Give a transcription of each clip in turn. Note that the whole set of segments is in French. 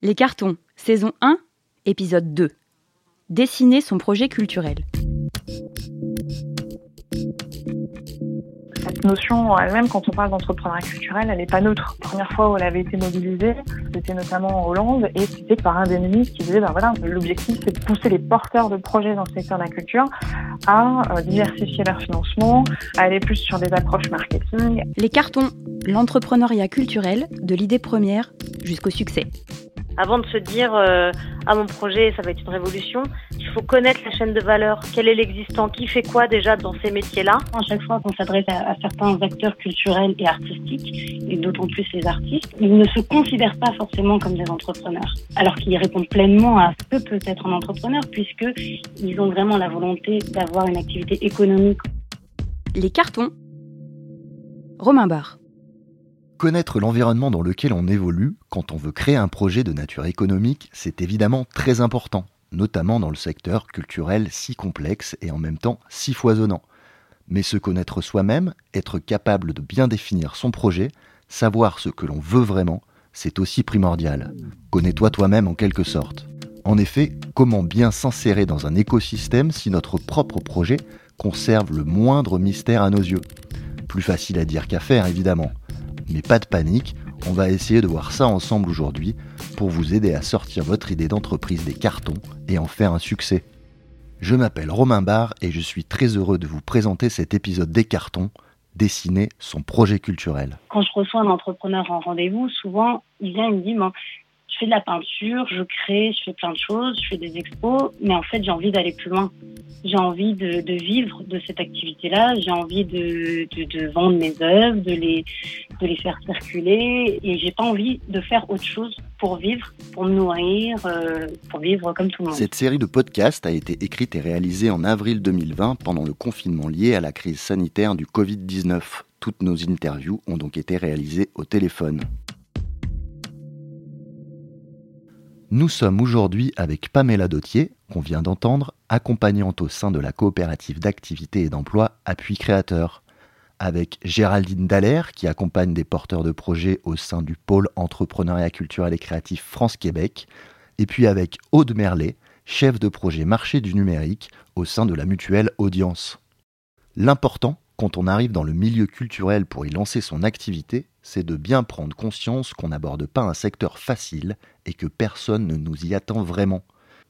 Les cartons, saison 1, épisode 2. Dessiner son projet culturel. Cette notion elle-même, quand on parle d'entrepreneuriat culturel, elle n'est pas neutre. La première fois où elle avait été mobilisée, c'était notamment en Hollande, et c'était par un des ministres qui disait, ben voilà, l'objectif c'est de pousser les porteurs de projets dans le secteur de la culture à euh, diversifier leur financement, à aller plus sur des approches marketing. Les cartons, l'entrepreneuriat culturel, de l'idée première jusqu'au succès avant de se dire euh, ah mon projet ça va être une révolution, il faut connaître la chaîne de valeur, quel est l'existant, qui fait quoi déjà dans ces métiers-là? À chaque fois qu'on s'adresse à, certains acteurs culturels et artistiques, et d'autant plus les artistes, ils ne se considèrent pas forcément comme des entrepreneurs, alors qu'ils répondent pleinement à ce que peut être un entrepreneur, puisqu'ils ont vraiment la volonté d'avoir une activité économique. Les cartons. Romain Barre. Connaître l'environnement dans lequel on évolue quand on veut créer un projet de nature économique, c'est évidemment très important, notamment dans le secteur culturel si complexe et en même temps si foisonnant. Mais se connaître soi-même, être capable de bien définir son projet, savoir ce que l'on veut vraiment, c'est aussi primordial. Connais-toi toi-même en quelque sorte. En effet, comment bien s'insérer dans un écosystème si notre propre projet conserve le moindre mystère à nos yeux? Plus facile à dire qu'à faire, évidemment. Mais pas de panique, on va essayer de voir ça ensemble aujourd'hui pour vous aider à sortir votre idée d'entreprise des cartons et en faire un succès. Je m'appelle Romain Barre et je suis très heureux de vous présenter cet épisode des cartons, dessiner son projet culturel. Quand je reçois un entrepreneur en rendez-vous, souvent il vient et me dit fais de la peinture, je crée, je fais plein de choses, je fais des expos, mais en fait j'ai envie d'aller plus loin j'ai envie de, vivre de cette activité-là, j'ai envie de, vendre mes œuvres, de les, de les faire circuler, et j'ai pas envie de faire autre chose pour vivre, pour me nourrir, euh, pour vivre comme tout le monde. Cette série de podcasts a été écrite et réalisée en avril 2020 pendant le confinement lié à la crise sanitaire du Covid-19. Toutes nos interviews ont donc été réalisées au téléphone. Nous sommes aujourd'hui avec Pamela Dautier, qu'on vient d'entendre, accompagnante au sein de la coopérative d'activité et d'emploi Appui Créateur, avec Géraldine Dallaire, qui accompagne des porteurs de projets au sein du pôle entrepreneuriat culturel et créatif France-Québec, et puis avec Aude Merlet, chef de projet marché du numérique au sein de la mutuelle Audience. L'important, quand on arrive dans le milieu culturel pour y lancer son activité, c'est de bien prendre conscience qu'on n'aborde pas un secteur facile et que personne ne nous y attend vraiment.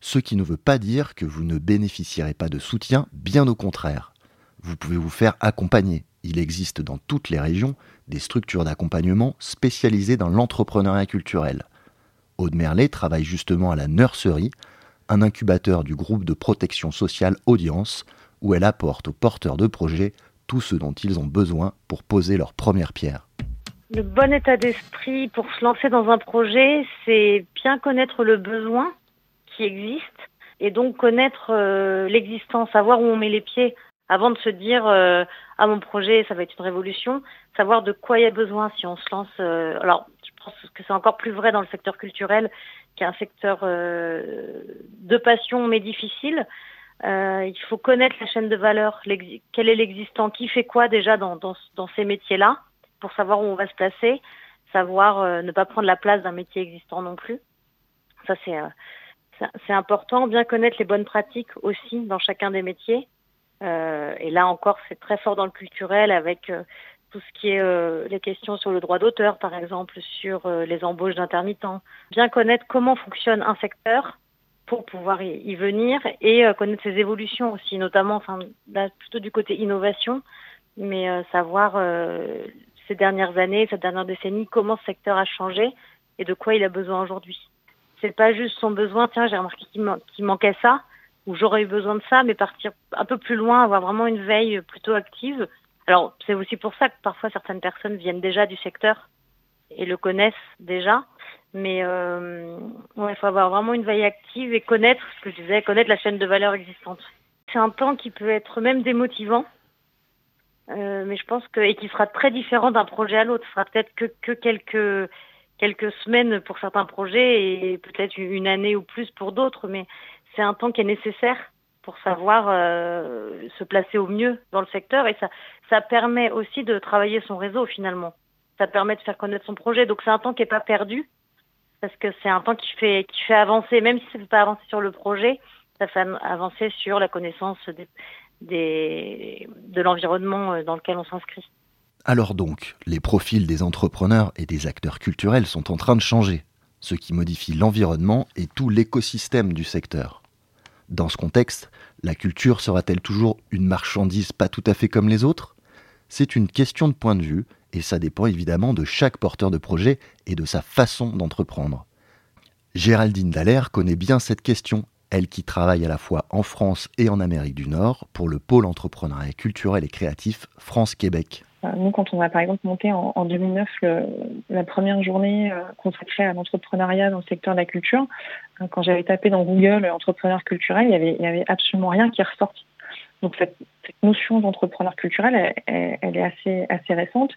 Ce qui ne veut pas dire que vous ne bénéficierez pas de soutien, bien au contraire. Vous pouvez vous faire accompagner. Il existe dans toutes les régions des structures d'accompagnement spécialisées dans l'entrepreneuriat culturel. Aude Merlet travaille justement à la Nursery, un incubateur du groupe de protection sociale Audience, où elle apporte aux porteurs de projets tout ce dont ils ont besoin pour poser leur première pierre. Le bon état d'esprit pour se lancer dans un projet, c'est bien connaître le besoin qui existe et donc connaître euh, l'existence, savoir où on met les pieds avant de se dire euh, ah mon projet ça va être une révolution, savoir de quoi il y a besoin si on se lance. Euh, alors je pense que c'est encore plus vrai dans le secteur culturel qui est un secteur de passion mais difficile. il faut connaître la chaîne de valeur, quel est l'existant, qui fait quoi déjà dans ces métiers-là pour savoir où on va se placer, savoir ne pas prendre la place d'un métier existant non plus. Ça c'est c'est important, bien connaître les bonnes pratiques aussi dans chacun des métiers. Euh, et là encore, c'est très fort dans le culturel avec euh, tout ce qui est euh, les questions sur le droit d'auteur, par exemple, sur les embauches d'intermittents. Bien connaître comment fonctionne un secteur pour pouvoir y, venir et connaître ses évolutions aussi, notamment, enfin, plutôt du côté innovation, mais savoir ces dernières années, cette dernière décennie, comment ce secteur a changé et de quoi il a besoin aujourd'hui c'est pas juste son besoin, tiens, j'ai remarqué qu'il manquait ça, ou j'aurais eu besoin de ça, mais partir un peu plus loin, avoir vraiment une veille plutôt active. Alors, c'est aussi pour ça que parfois certaines personnes viennent déjà du secteur et le connaissent déjà. Mais euh, il faut avoir vraiment une veille active et connaître, ce que je disais, connaître la chaîne de valeur existante. C'est un temps qui peut être même démotivant, euh, mais je pense que et qui sera très différent d'un projet à l'autre. Ce sera peut-être que, que quelques quelques semaines pour certains projets et peut-être une année ou plus pour d'autres, mais c'est un temps qui est nécessaire pour savoir euh, se placer au mieux dans le secteur et ça, ça permet aussi de travailler son réseau finalement. Ça permet de faire connaître son projet. Donc c'est un temps qui n'est pas perdu, parce que c'est un temps qui fait, qui fait avancer, même si ça ne fait pas avancer sur le projet, ça fait avancer sur la connaissance des, de l'environnement euh, dans lequel on s'inscrit. Alors donc, les profils des entrepreneurs et des acteurs culturels sont en train de changer, ce qui modifie l'environnement et tout l'écosystème du secteur. Dans ce contexte, la culture sera-t-elle toujours une marchandise pas tout à fait comme les autres? C'est une question de point de vue et ça dépend évidemment de chaque porteur de projet et de sa façon d'entreprendre. Géraldine Dallaire connaît bien cette question, elle qui travaille à la fois en France et en Amérique du Nord pour le pôle entrepreneuriat culturel et créatif France-Québec. Euh, nous, quand on a par exemple monté en, 2009 la première journée euh, consacrée à l'entrepreneuriat dans le secteur de la culture, euh, quand j'avais tapé dans Google entrepreneur culturel, il y avait, absolument rien qui est ressorti. Donc cette, notion d'entrepreneur culturel, elle, est assez assez récente,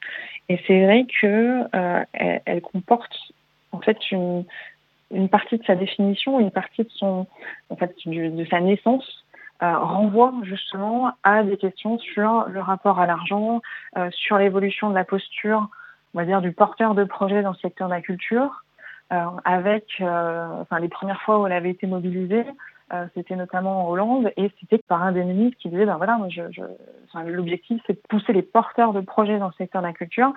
et c'est vrai que elle, comporte en fait une, une partie de sa définition, une partie de son en fait de sa naissance euh, renvoie justement à des questions sur le rapport à l'argent, euh, sur l'évolution de la posture, on va dire, du porteur de projet dans le secteur de la culture, euh, avec enfin, les premières fois où elle avait été mobilisée, c'était notamment en Hollande, et c'était par un des ministres qui disait, ben voilà, je, je, l'objectif c'est de pousser les porteurs de projets dans le secteur de la culture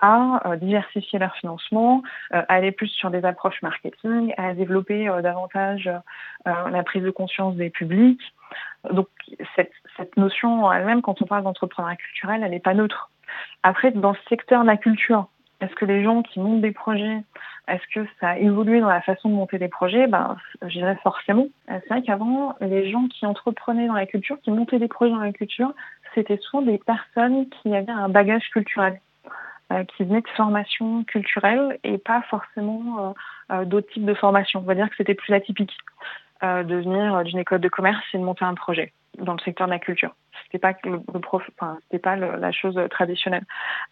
à diversifier leur financement, à aller plus sur des approches marketing, à développer davantage la prise de conscience des publics, donc cette, cette notion elle-même, quand on parle d'entrepreneuriat culturel, elle n'est pas neutre. Après, dans le secteur de la culture, est-ce que les gens qui montent des projets, est-ce que ça a évolué dans la façon de monter des projets? Ben, je dirais forcément. C'est vrai qu'avant, les gens qui entreprenaient dans la culture, qui montaient des projets dans la culture, c'était souvent des personnes qui avaient un bagage culturel, euh, qui venaient de formations culturelles et pas forcément euh, euh, d'autres types de formations. On va dire que c'était plus atypique. Euh, de venir d'une école de commerce et de monter un projet dans le secteur de la culture. C'était pas le, prof, enfin, c'était pas la chose traditionnelle.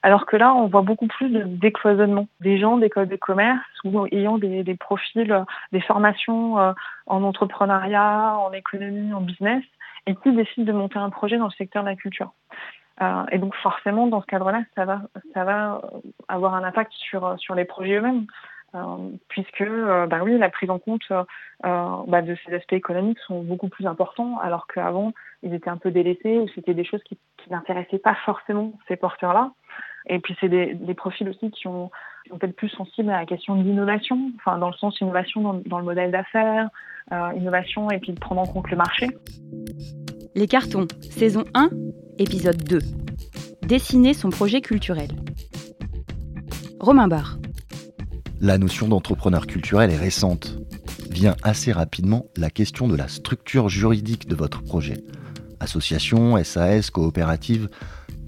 Alors que là, on voit beaucoup plus de décloisonnement des gens d'école de commerce ou ayant des, des profils, des formations euh, en entrepreneuriat, en économie, en business, et qui décident de monter un projet dans le secteur de la culture. Euh, et donc forcément, dans ce cadre-là, ça va, ça va avoir un impact sur les projets eux-mêmes. Euh, puisque euh, bah oui, la prise en compte bah, de ces aspects économiques sont beaucoup plus importants, alors qu'avant, ils étaient un peu délaissés ou c'était des choses qui, n'intéressaient pas forcément ces porteurs-là. Et puis c'est des, profils aussi qui ont, peut-être plus sensibles à la question de l'innovation, enfin dans le sens innovation dans le modèle d'affaires, innovation et puis de prendre en compte le marché. Les cartons, saison 1, épisode 2. Dessiner son projet culturel. Romain Barre. La notion d'entrepreneur culturel est récente. Vient assez rapidement la question de la structure juridique de votre projet. Association, SAS, coopérative,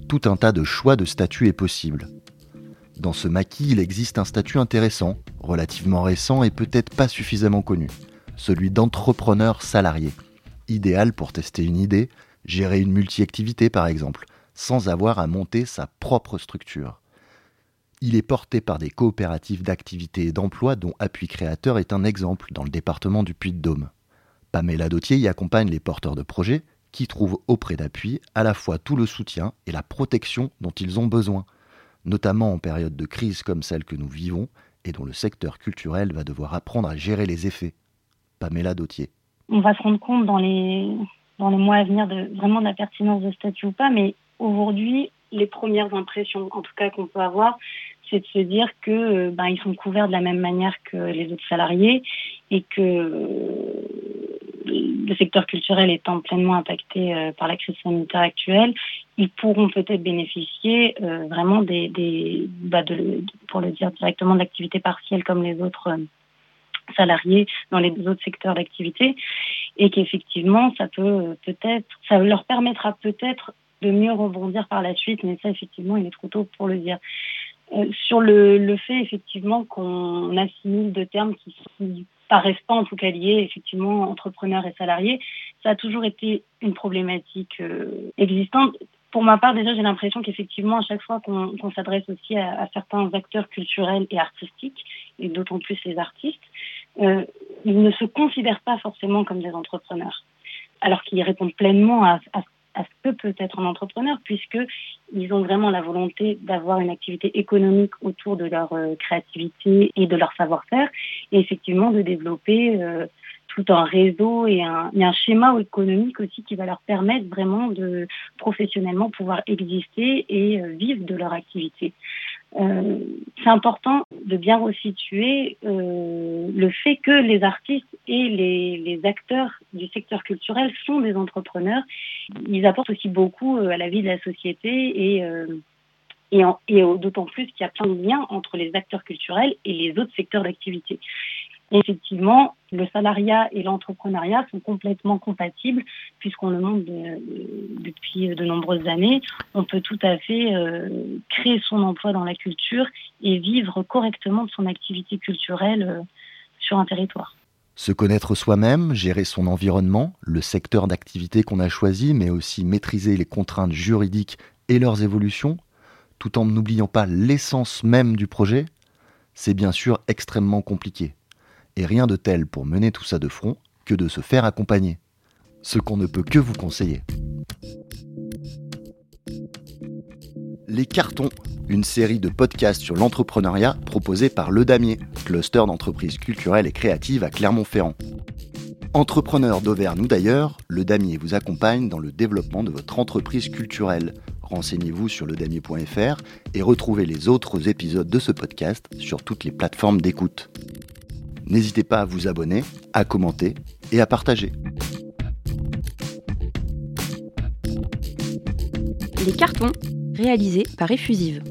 tout un tas de choix de statut est possible. Dans ce maquis, il existe un statut intéressant, relativement récent et peut-être pas suffisamment connu, celui d'entrepreneur salarié, idéal pour tester une idée, gérer une multi-activité par exemple, sans avoir à monter sa propre structure. Il est porté par des coopératives d'activité et d'emploi dont Appui Créateur est un exemple dans le département du Puy-de-Dôme. Pamela Dautier y accompagne les porteurs de projets qui trouvent auprès d'Appui à la fois tout le soutien et la protection dont ils ont besoin, notamment en période de crise comme celle que nous vivons et dont le secteur culturel va devoir apprendre à gérer les effets. Pamela Dautier. On va se rendre compte dans les, dans les mois à venir de vraiment de la pertinence de statut ou pas, mais aujourd'hui, les premières impressions, en tout cas qu'on peut avoir, c'est de se dire que euh, ben, ils sont couverts de la même manière que les autres salariés et que euh, le secteur culturel étant pleinement impacté euh, par la crise sanitaire actuelle, ils pourront peut-être bénéficier vraiment des, des bah de, pour le dire directement, d'activités partielles comme les autres salariés dans les autres secteurs d'activité et qu'effectivement ça peut peut-être ça leur permettra peut-être de mieux rebondir par la suite, mais ça, effectivement, il est trop tôt pour le dire. Euh, sur le, le, fait, effectivement, qu'on assimile deux termes qui ne paraissent pas, en tout cas, liés, effectivement, entrepreneur et salarié, ça a toujours été une problématique euh, existante. Pour ma part, déjà, j'ai l'impression qu'effectivement, à chaque fois qu'on s'adresse aussi à, certains acteurs culturels et artistiques, et d'autant plus les artistes, euh, ils ne se considèrent pas forcément comme des entrepreneurs, alors qu'ils répondent pleinement à, ce que peut être un entrepreneur, puisqu'ils ont vraiment la volonté d'avoir une activité économique autour de leur euh, créativité et de leur savoir-faire, et effectivement de développer euh, tout un réseau et un, schéma économique aussi qui va leur permettre vraiment de professionnellement pouvoir exister et euh, vivre de leur activité. Euh, c'est important de bien resituer euh, le fait que les artistes et les, acteurs du secteur culturel sont des entrepreneurs. Ils apportent aussi beaucoup à la vie de la société et d'autant plus qu'il y a plein de liens entre les acteurs culturels et les autres secteurs d'activité. Effectivement, le salariat et l'entrepreneuriat sont complètement compatibles puisqu'on le montre depuis de nombreuses années. On peut tout à fait euh, créer son emploi dans la culture et vivre correctement de son activité culturelle euh, sur un territoire. Se connaître soi-même, gérer son environnement, le secteur d'activité qu'on a choisi, mais aussi maîtriser les contraintes juridiques et leurs évolutions, tout en n'oubliant pas l'essence même du projet, c'est bien sûr extrêmement compliqué et rien de tel pour mener tout ça de front que de se faire accompagner. Ce qu'on ne peut que vous conseiller. Les Cartons, une série de podcasts sur l'entrepreneuriat proposée par Le Damier, cluster d'entreprises culturelles et créatives à Clermont-Ferrand. Entrepreneur d'Auvergne ou d'ailleurs, Le Damier vous accompagne dans le développement de votre entreprise culturelle. Renseignez-vous sur ledamier.fr et retrouvez les autres épisodes de ce podcast sur toutes les plateformes d'écoute. N'hésitez pas à vous abonner, à commenter et à partager. Les cartons réalisés par Effusive.